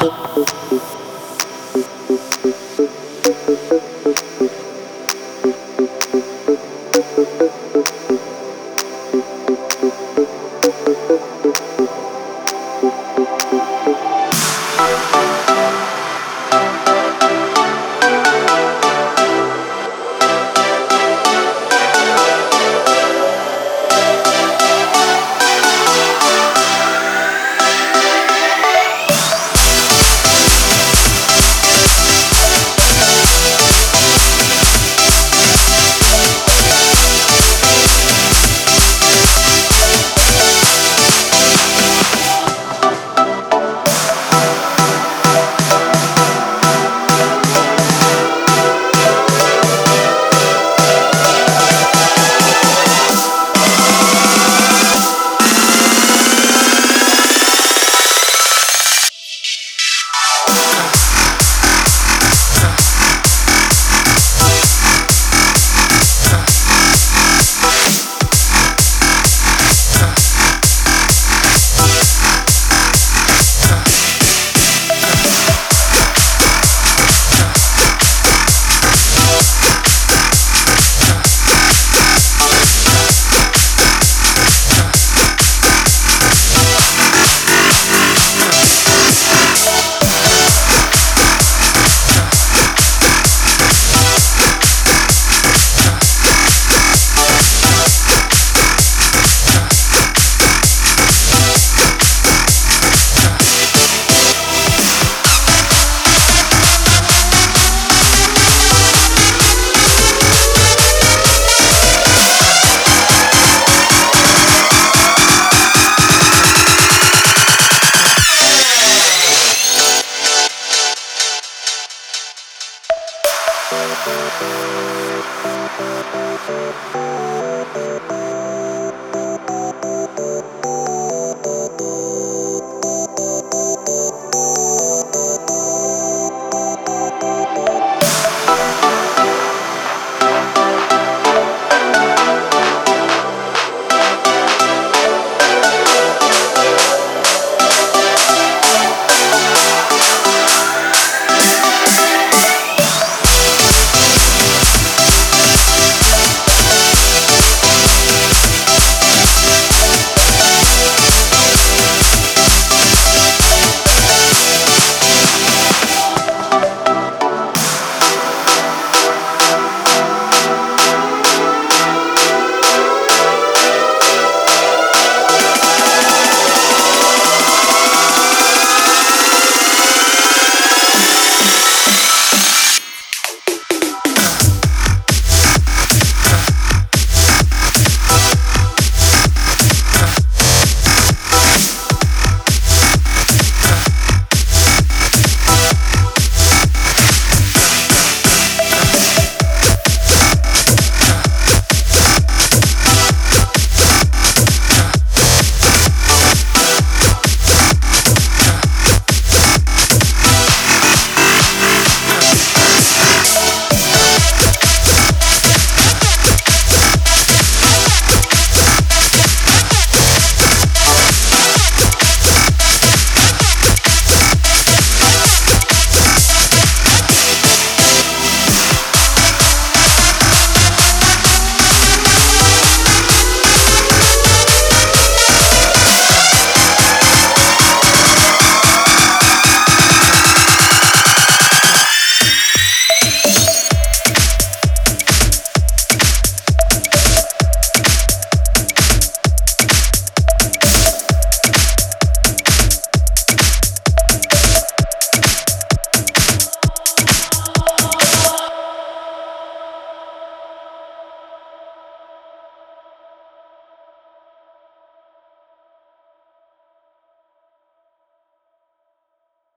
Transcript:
Gracias. Thank you.